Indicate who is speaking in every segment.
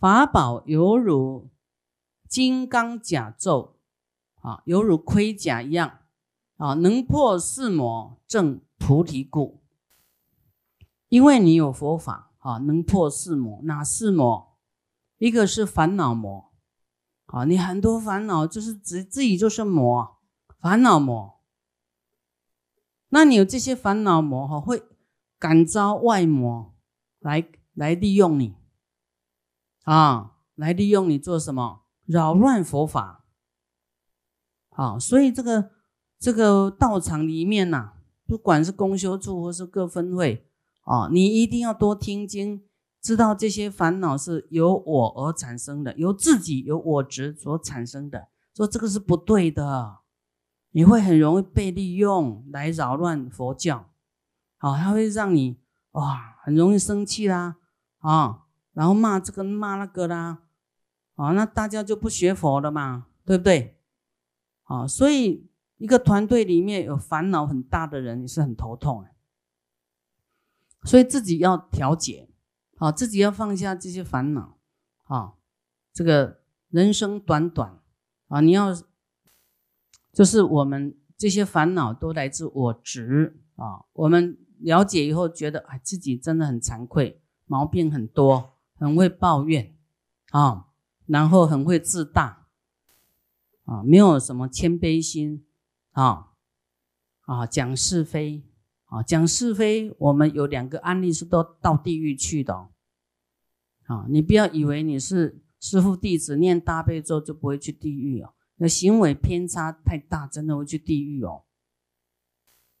Speaker 1: 法宝犹如金刚甲胄，啊，犹如盔甲一样，啊，能破四魔，正菩提故。因为你有佛法，啊，能破四魔。哪四魔？一个是烦恼魔，啊，你很多烦恼就是自自己就是魔，烦恼魔。那你有这些烦恼魔，哈，会感召外魔来来利用你，啊，来利用你做什么？扰乱佛法。好，所以这个这个道场里面呐，不管是公修处或是各分会，啊，你一定要多听经，知道这些烦恼是由我而产生的，由自己由我执所产生的，说这个是不对的。你会很容易被利用来扰乱佛教，好，它会让你哇很容易生气啦，啊，然后骂这个骂那个啦，啊，那大家就不学佛了嘛，对不对？啊，所以一个团队里面有烦恼很大的人，也是很头痛哎，所以自己要调节，好，自己要放下这些烦恼，啊，这个人生短短啊，你要。就是我们这些烦恼都来自我执啊！我们了解以后觉得，哎，自己真的很惭愧，毛病很多，很会抱怨啊，然后很会自大啊，没有什么谦卑心啊啊，讲是非啊，讲是非。我们有两个案例是都到地狱去的啊！你不要以为你是师父弟子，念大悲咒就不会去地狱哦。那行为偏差太大，真的会去地狱哦。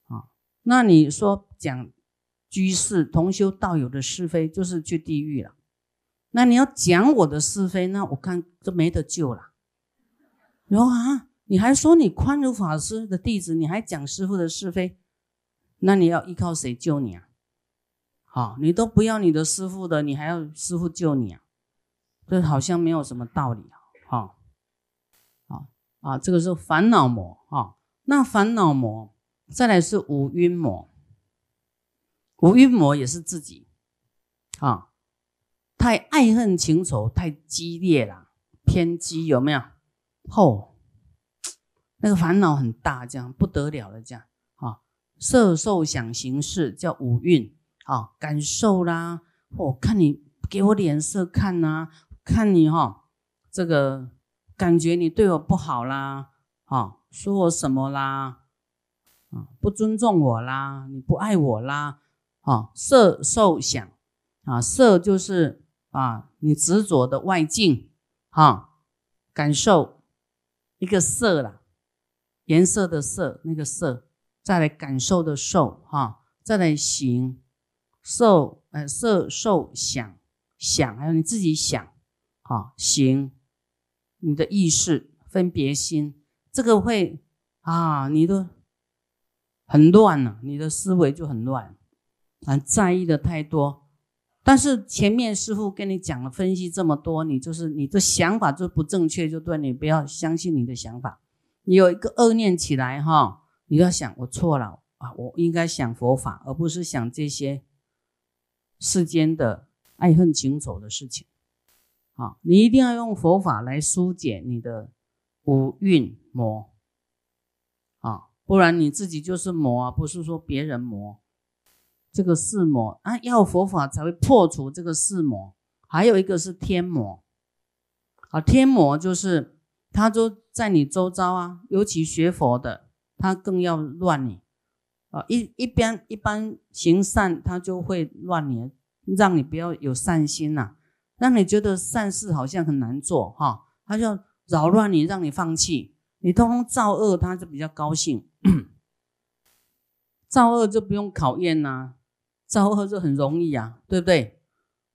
Speaker 1: 啊，那你说讲居士同修道友的是非，就是去地狱了。那你要讲我的是非，那我看这没得救了。然后啊，你还说你宽如法师的弟子，你还讲师傅的是非，那你要依靠谁救你啊？好，你都不要你的师傅的，你还要师傅救你啊？这好像没有什么道理啊。好。啊，这个是烦恼魔啊。那烦恼魔再来是五蕴魔，五蕴魔也是自己啊，太爱恨情仇太激烈了，偏激有没有？吼，那个烦恼很大，这样不得了了，这样啊，色受想行识叫五蕴啊，感受啦，我看你给我脸色看呐，看你哈，这个。感觉你对我不好啦，啊，说我什么啦，啊，不尊重我啦，你不爱我啦，啊，色受想，啊，色就是啊，你执着的外境，哈，感受一个色啦，颜色的色，那个色，再来感受的受，哈，再来行，受，呃，色受想，想还有你自己想，啊，行。你的意识分别心，这个会啊，你都很乱了，你的思维就很乱，啊，在意的太多。但是前面师傅跟你讲了分析这么多，你就是你的想法就不正确，就对你不要相信你的想法。你有一个恶念起来哈，你要想我错了啊，我应该想佛法，而不是想这些世间的爱恨情仇的事情。啊，你一定要用佛法来疏解你的五蕴魔啊，不然你自己就是魔啊，不是说别人魔。这个四魔啊，要佛法才会破除这个四魔。还有一个是天魔啊，天魔就是他就在你周遭啊，尤其学佛的，他更要乱你啊。一一边一般行善，他就会乱你，让你不要有善心呐。让你觉得善事好像很难做哈，他就要扰乱你，让你放弃。你通通造恶，他就比较高兴。造恶就不用考验呐，造恶就很容易啊，对不对？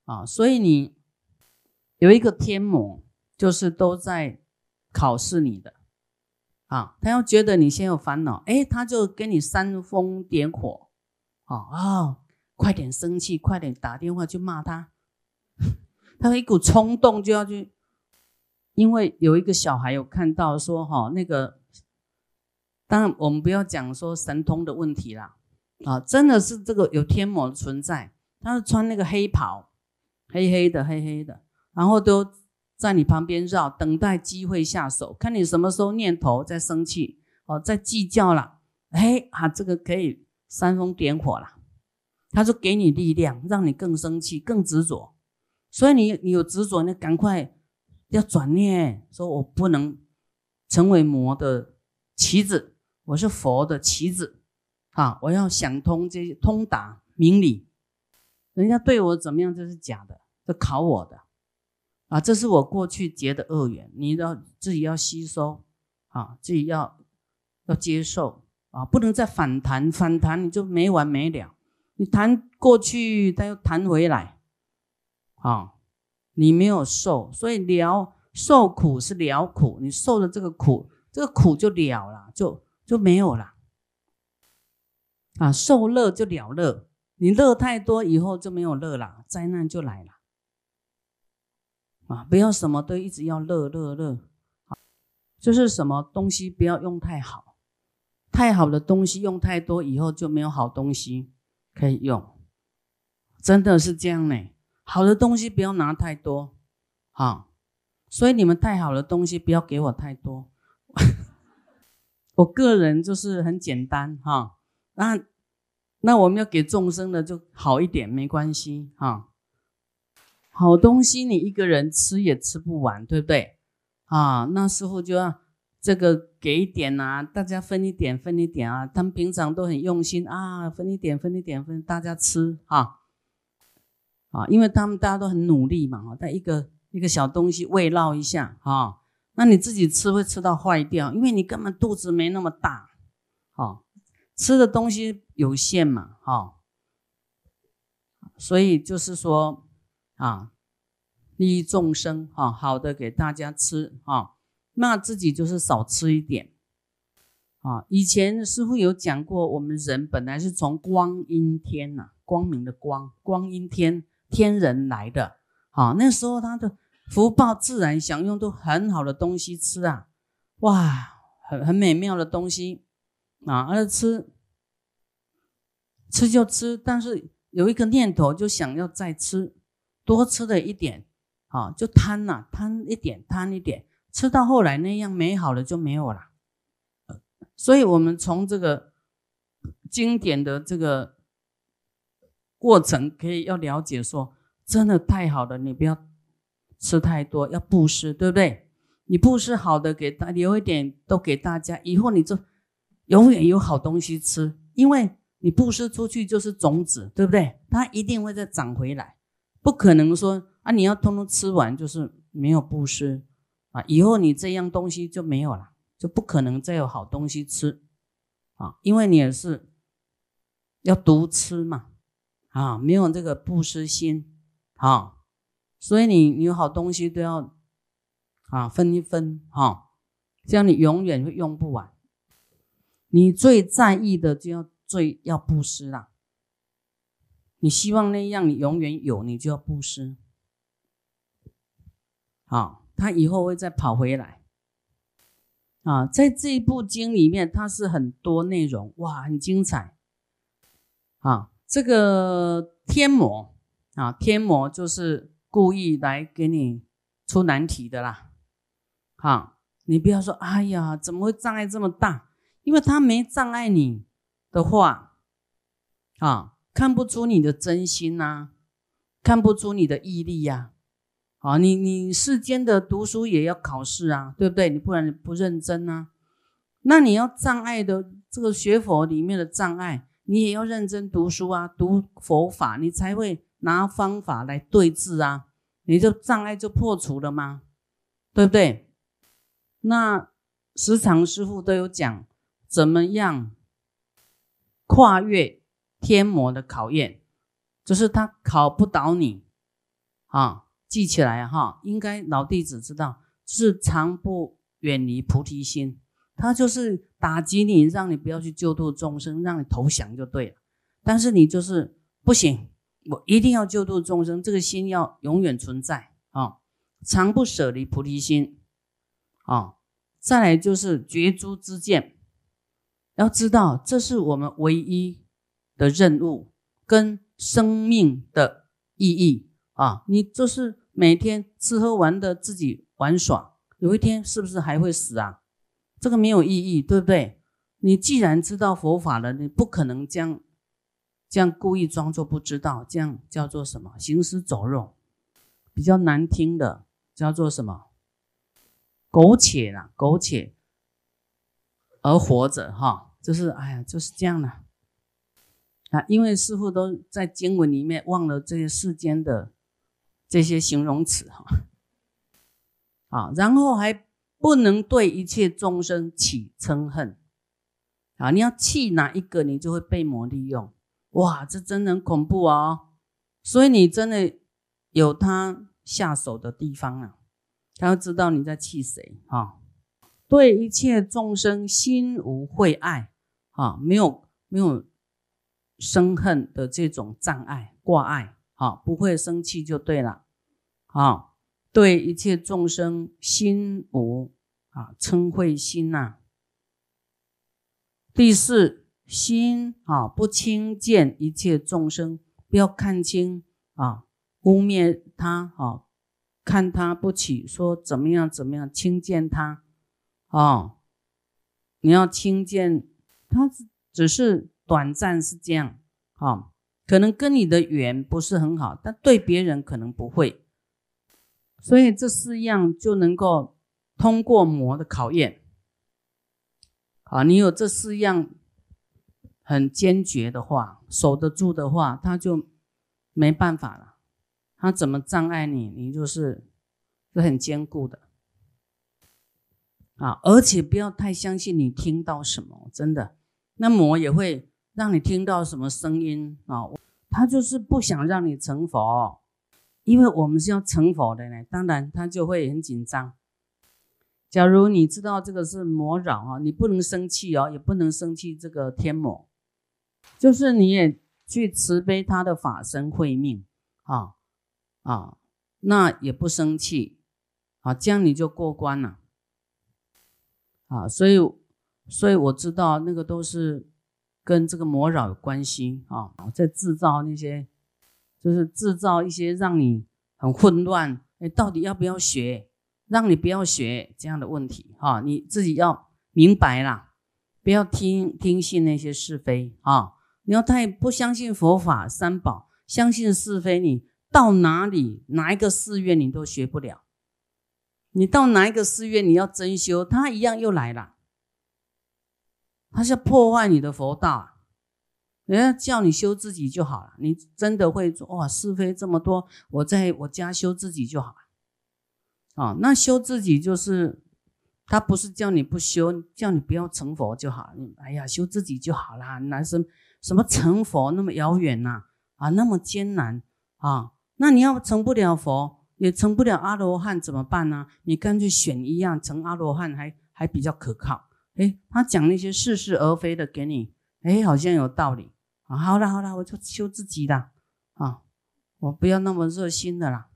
Speaker 1: 啊，所以你有一个天魔，就是都在考试你的啊。他要觉得你先有烦恼，哎，他就给你煽风点火，啊啊，快点生气，快点打电话去骂他。他一股冲动就要去，因为有一个小孩有看到说哈，那个当然我们不要讲说神通的问题啦，啊，真的是这个有天魔存在，他是穿那个黑袍，黑黑的黑黑的，然后都在你旁边绕，等待机会下手，看你什么时候念头在生气哦，在计较了，哎啊，这个可以煽风点火了，他就给你力量，让你更生气、更执着。所以你你有执着，你赶快要转念，说我不能成为魔的棋子，我是佛的棋子啊！我要想通这些通达明理，人家对我怎么样这是假的，这考我的啊！这是我过去结的恶缘，你要自己要吸收啊，自己要要接受啊，不能再反弹，反弹你就没完没了，你弹过去，他又弹回来。啊，你没有受，所以了受苦是了苦，你受的这个苦，这个苦就了了，就就没有了。啊，受乐就了乐，你乐太多以后就没有乐了，灾难就来了。啊，不要什么都一直要乐乐乐，就是什么东西不要用太好，太好的东西用太多以后就没有好东西可以用，真的是这样呢。好的东西不要拿太多，哈，所以你们太好的东西不要给我太多。我个人就是很简单，哈，那那我们要给众生的就好一点，没关系，哈。好东西你一个人吃也吃不完，对不对？啊，那时候就要这个给一点啊，大家分一点，分一点啊。他们平常都很用心啊，分一点，分一点，分大家吃，哈。啊，因为他们大家都很努力嘛，哈，带一个一个小东西慰劳一下，哈，那你自己吃会吃到坏掉，因为你根本肚子没那么大，吃的东西有限嘛，哈，所以就是说啊，利益众生，哈，好的给大家吃，哈，那自己就是少吃一点，啊，以前师傅有讲过，我们人本来是从光阴天呐，光明的光，光阴天。天人来的，好，那时候他的福报自然享用都很好的东西吃啊，哇，很很美妙的东西啊，而吃吃就吃，但是有一个念头就想要再吃，多吃了一点，啊，就贪呐，贪一点，贪一点，吃到后来那样美好的就没有了，所以我们从这个经典的这个。过程可以要了解，说真的太好了，你不要吃太多，要布施，对不对？你布施好的，给大留一点都给大家，以后你就永远有好东西吃，因为你布施出去就是种子，对不对？它一定会再长回来，不可能说啊你要通通吃完就是没有布施啊，以后你这样东西就没有了，就不可能再有好东西吃啊，因为你也是要独吃嘛。啊，没有这个布施心，啊，所以你你有好东西都要啊分一分，哈，这样你永远会用不完。你最在意的就要最要布施啦。你希望那样你永远有，你就要布施。好，他以后会再跑回来。啊，在这一部经里面，它是很多内容，哇，很精彩，啊。这个天魔啊，天魔就是故意来给你出难题的啦。好，你不要说，哎呀，怎么会障碍这么大？因为他没障碍你的话，啊，看不出你的真心呐，看不出你的毅力呀。啊，你你世间的读书也要考试啊，对不对？你不然你不认真啊。那你要障碍的这个学佛里面的障碍。你也要认真读书啊，读佛法，你才会拿方法来对治啊，你就障碍就破除了吗？对不对？那时常师傅都有讲，怎么样跨越天魔的考验，就是他考不倒你啊，记起来哈，应该老弟子知道，是常不远离菩提心。他就是打击你，让你不要去救度众生，让你投降就对了。但是你就是不行，我一定要救度众生，这个心要永远存在啊，常不舍离菩提心啊。再来就是绝诸之见，要知道这是我们唯一的任务跟生命的意义啊。你就是每天吃喝玩乐自己玩耍，有一天是不是还会死啊？这个没有意义，对不对？你既然知道佛法了，你不可能这样这样故意装作不知道，这样叫做什么？行尸走肉，比较难听的叫做什么？苟且啦，苟且而活着哈，就是哎呀，就是这样了啊。因为师傅都在经文里面忘了这些世间的。这些形容词哈，啊，然后还不能对一切众生起嗔恨，啊，你要气哪一个，你就会被魔利用，哇，这真的很恐怖哦。所以你真的有他下手的地方啊，他要知道你在气谁哈。对一切众生心无会爱，啊，没有没有生恨的这种障碍挂碍。啊，不会生气就对了。啊，对一切众生心无啊嗔恚心呐。第四心啊不轻贱一切众生，不要看轻啊污蔑他啊，看他不起，说怎么样怎么样轻贱他哦。你要轻见他，只是短暂是这样啊。可能跟你的缘不是很好，但对别人可能不会，所以这四样就能够通过魔的考验。啊，你有这四样很坚决的话，守得住的话，他就没办法了。他怎么障碍你，你就是是很坚固的。啊，而且不要太相信你听到什么，真的，那魔也会。让你听到什么声音啊？他就是不想让你成佛，因为我们是要成佛的呢。当然，他就会很紧张。假如你知道这个是魔扰啊，你不能生气哦，也不能生气这个天魔，就是你也去慈悲他的法身慧命啊啊，那也不生气啊，这样你就过关了啊。所以，所以我知道那个都是。跟这个魔扰有关系啊，在制造那些，就是制造一些让你很混乱，哎，到底要不要学？让你不要学这样的问题哈，你自己要明白啦，不要听听信那些是非啊！你要太不相信佛法三宝，相信是非，你到哪里哪一个寺院你都学不了。你到哪一个寺院，你要真修，他一样又来了。他是破坏你的佛道啊！人家叫你修自己就好了，你真的会说哇是非这么多，我在我家修自己就好了。啊，那修自己就是他不是叫你不修，叫你不要成佛就好。哎呀，修自己就好啦，男生什么成佛那么遥远呐？啊，那么艰难啊！那你要成不了佛，也成不了阿罗汉怎么办呢？你干脆选一样成阿罗汉，还还比较可靠。哎，他讲那些似是而非的给你，哎，好像有道理啊。好了好了，我就修自己的啊，我不要那么热心的啦。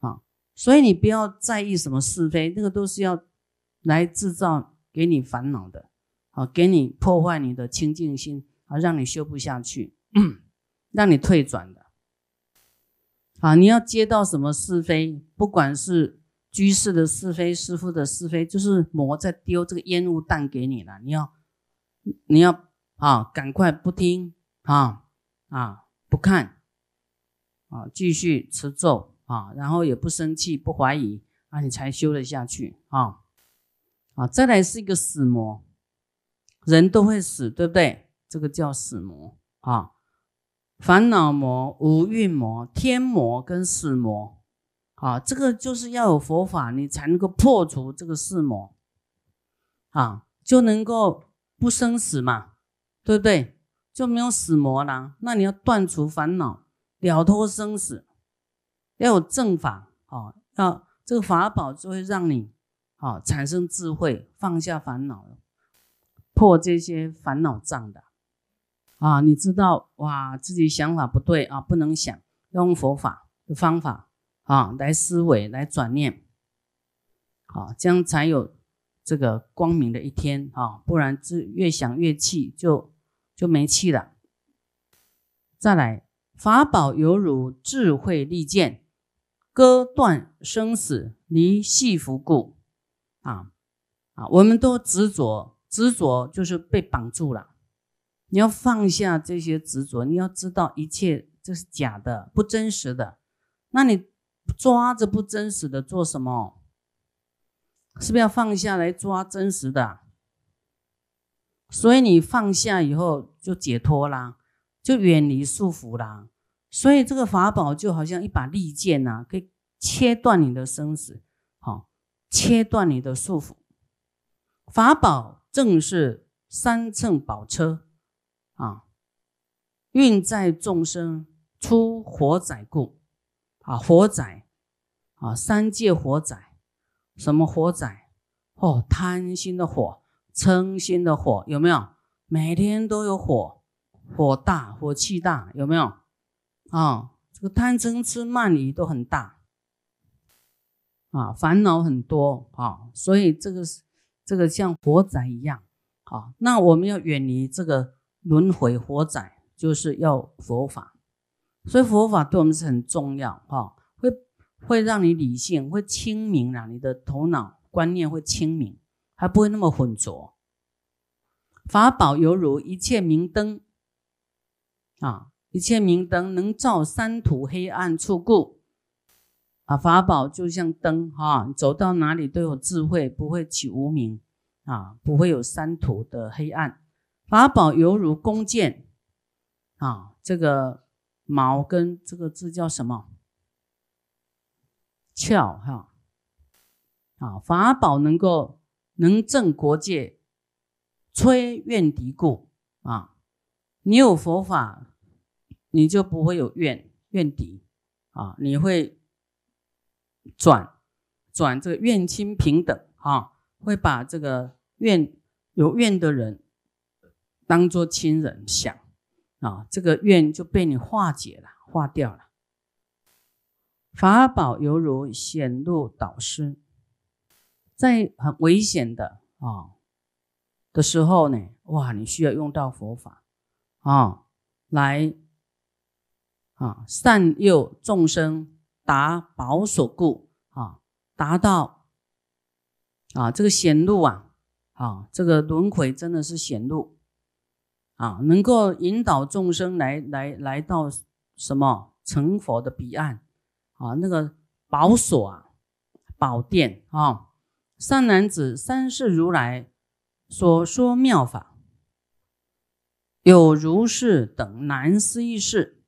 Speaker 1: 啊，所以你不要在意什么是非，那个都是要来制造给你烦恼的，啊，给你破坏你的清净心啊，让你修不下去，让你退转的。啊，你要接到什么是非，不管是。居士的是非，师傅的是非，就是魔在丢这个烟雾弹给你了。你要，你要啊，赶快不听啊啊，不看啊，继续持咒啊，然后也不生气，不怀疑啊，你才修得下去啊啊。再来是一个死魔，人都会死，对不对？这个叫死魔啊，烦恼魔、无蕴魔、天魔跟死魔。啊，这个就是要有佛法，你才能够破除这个四魔，啊，就能够不生死嘛，对不对？就没有死魔了。那你要断除烦恼，了脱生死，要有正法，啊，要这个法宝就会让你，啊，产生智慧，放下烦恼，破这些烦恼障的，啊，你知道哇，自己想法不对啊，不能想，用佛法的方法。啊，来思维，来转念，好，这样才有这个光明的一天啊！不然，这越想越气，就就没气了。再来，法宝犹如智慧利剑割断生死，离系缚故。啊啊，我们都执着，执着就是被绑住了。你要放下这些执着，你要知道一切这是假的，不真实的。那你抓着不真实的做什么？是不是要放下来抓真实的？所以你放下以后就解脱啦，就远离束缚啦。所以这个法宝就好像一把利剑呐，可以切断你的生死，好，切断你的束缚。法宝正是三乘宝车啊，运载众生出火载故啊，火载啊，三界火载，什么火载？哦，贪心的火，嗔心的火，有没有？每天都有火，火大，火气大，有没有？啊，这个贪嗔痴慢疑都很大，啊，烦恼很多啊，所以这个是这个像火仔一样，啊，那我们要远离这个轮回火仔，就是要佛法，所以佛法对我们是很重要，哈，会会让你理性会清明了，你的头脑观念会清明，还不会那么浑浊。法宝犹如一切明灯，啊。一切明灯能照三途黑暗处故，啊，法宝就像灯哈，走到哪里都有智慧，不会起无明啊，不会有三途的黑暗。法宝犹如弓箭啊，这个矛跟这个字叫什么？鞘哈啊，法宝能够能正国界，摧怨敌故啊，你有佛法。你就不会有怨怨敌啊！你会转转这个怨亲平等啊，会把这个怨有怨的人当做亲人想啊，这个怨就被你化解了，化掉了。法宝犹如显露导师，在很危险的啊的时候呢，哇，你需要用到佛法啊来。啊，善诱众生达宝所故啊，达到啊这个显露啊，啊这个轮回真的是显露啊，能够引导众生来来来到什么成佛的彼岸啊，那个宝所啊，宝殿啊，善男子三世如来所说妙法，有如是等难思议事。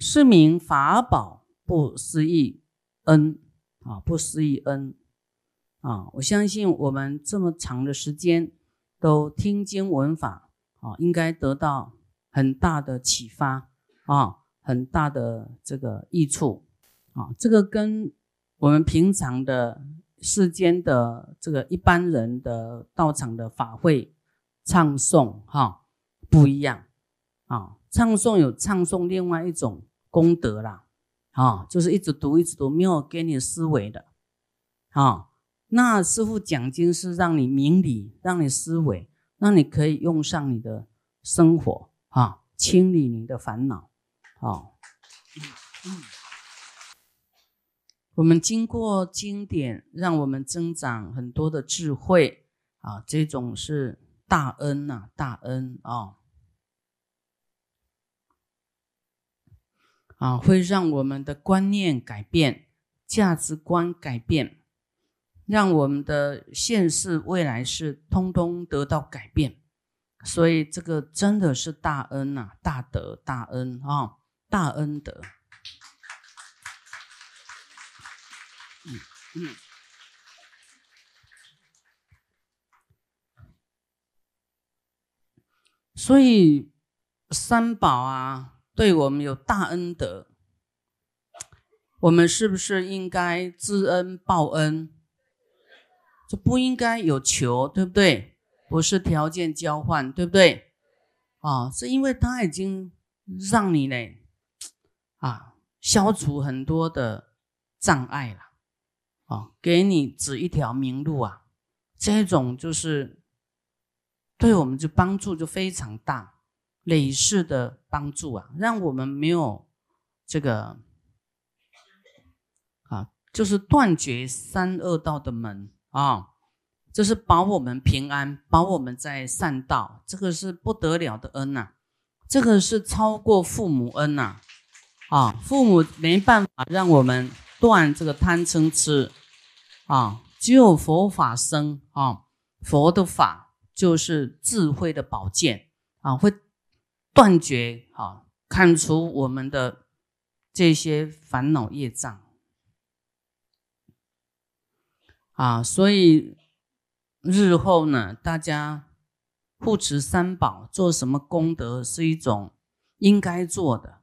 Speaker 1: 是名法宝不思议恩啊，不思议恩啊！我相信我们这么长的时间都听经闻法啊，应该得到很大的启发啊，很大的这个益处啊。这个跟我们平常的世间的这个一般人的道场的法会唱诵哈不一样啊。唱诵有唱诵另外一种。功德啦，啊，就是一直读一直读，没有给你思维的，啊，那师傅讲经是让你明理，让你思维，那你可以用上你的生活，啊，清理你的烦恼，啊，我们经过经典，让我们增长很多的智慧，啊，这种是大恩呐，大恩啊。啊，会让我们的观念改变，价值观改变，让我们的现世、未来世通通得到改变。所以这个真的是大恩呐，大德、大恩啊，大恩德。嗯嗯。所以三宝啊。对我们有大恩德，我们是不是应该知恩报恩？就不应该有求，对不对？不是条件交换，对不对？啊，是因为他已经让你呢，啊，消除很多的障碍了，啊，给你指一条明路啊，这种就是对我们就帮助就非常大。累世的帮助啊，让我们没有这个啊就是断绝三恶道的门啊，这是保我们平安，保我们在善道，这个是不得了的恩呐，这个是超过父母恩呐，啊，父母没办法让我们断这个贪嗔痴啊，只有佛法生啊，佛的法就是智慧的宝剑啊，会断绝啊，看出我们的这些烦恼业障。啊，所以日后呢，大家护持三宝，做什么功德是一种应该做的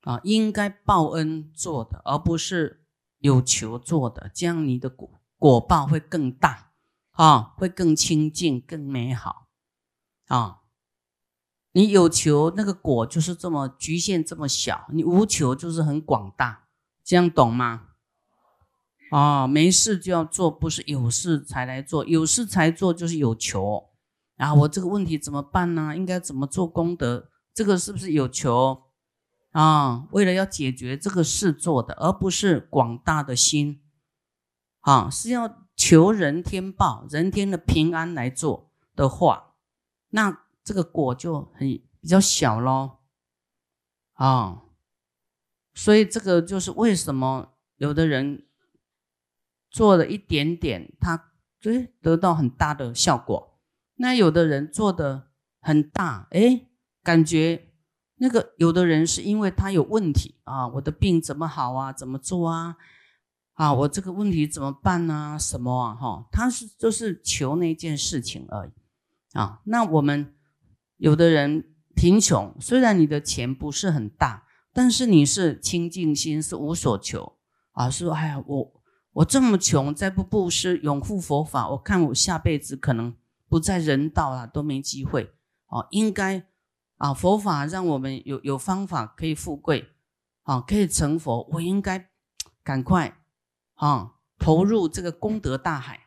Speaker 1: 啊，应该报恩做的，而不是有求做的，这样你的果果报会更大啊，会更清净、更美好啊。你有求，那个果就是这么局限、这么小；你无求，就是很广大。这样懂吗？啊，没事就要做，不是有事才来做。有事才做就是有求啊！我这个问题怎么办呢？应该怎么做功德？这个是不是有求啊？为了要解决这个事做的，而不是广大的心啊，是要求人天报、人天的平安来做的话，那这个果就很比较小喽啊。所以这个就是为什么有的人。做了一点点，他哎得到很大的效果。那有的人做的很大，哎，感觉那个有的人是因为他有问题啊，我的病怎么好啊？怎么做啊？啊，我这个问题怎么办呢？什么啊？哈，他是就是求那件事情而已啊。那我们有的人贫穷，虽然你的钱不是很大，但是你是清净心，是无所求啊。说哎呀，我。我这么穷，再不布施、永护佛法，我看我下辈子可能不在人道了，都没机会哦。应该啊，佛法让我们有有方法可以富贵，啊，可以成佛。我应该赶快啊，投入这个功德大海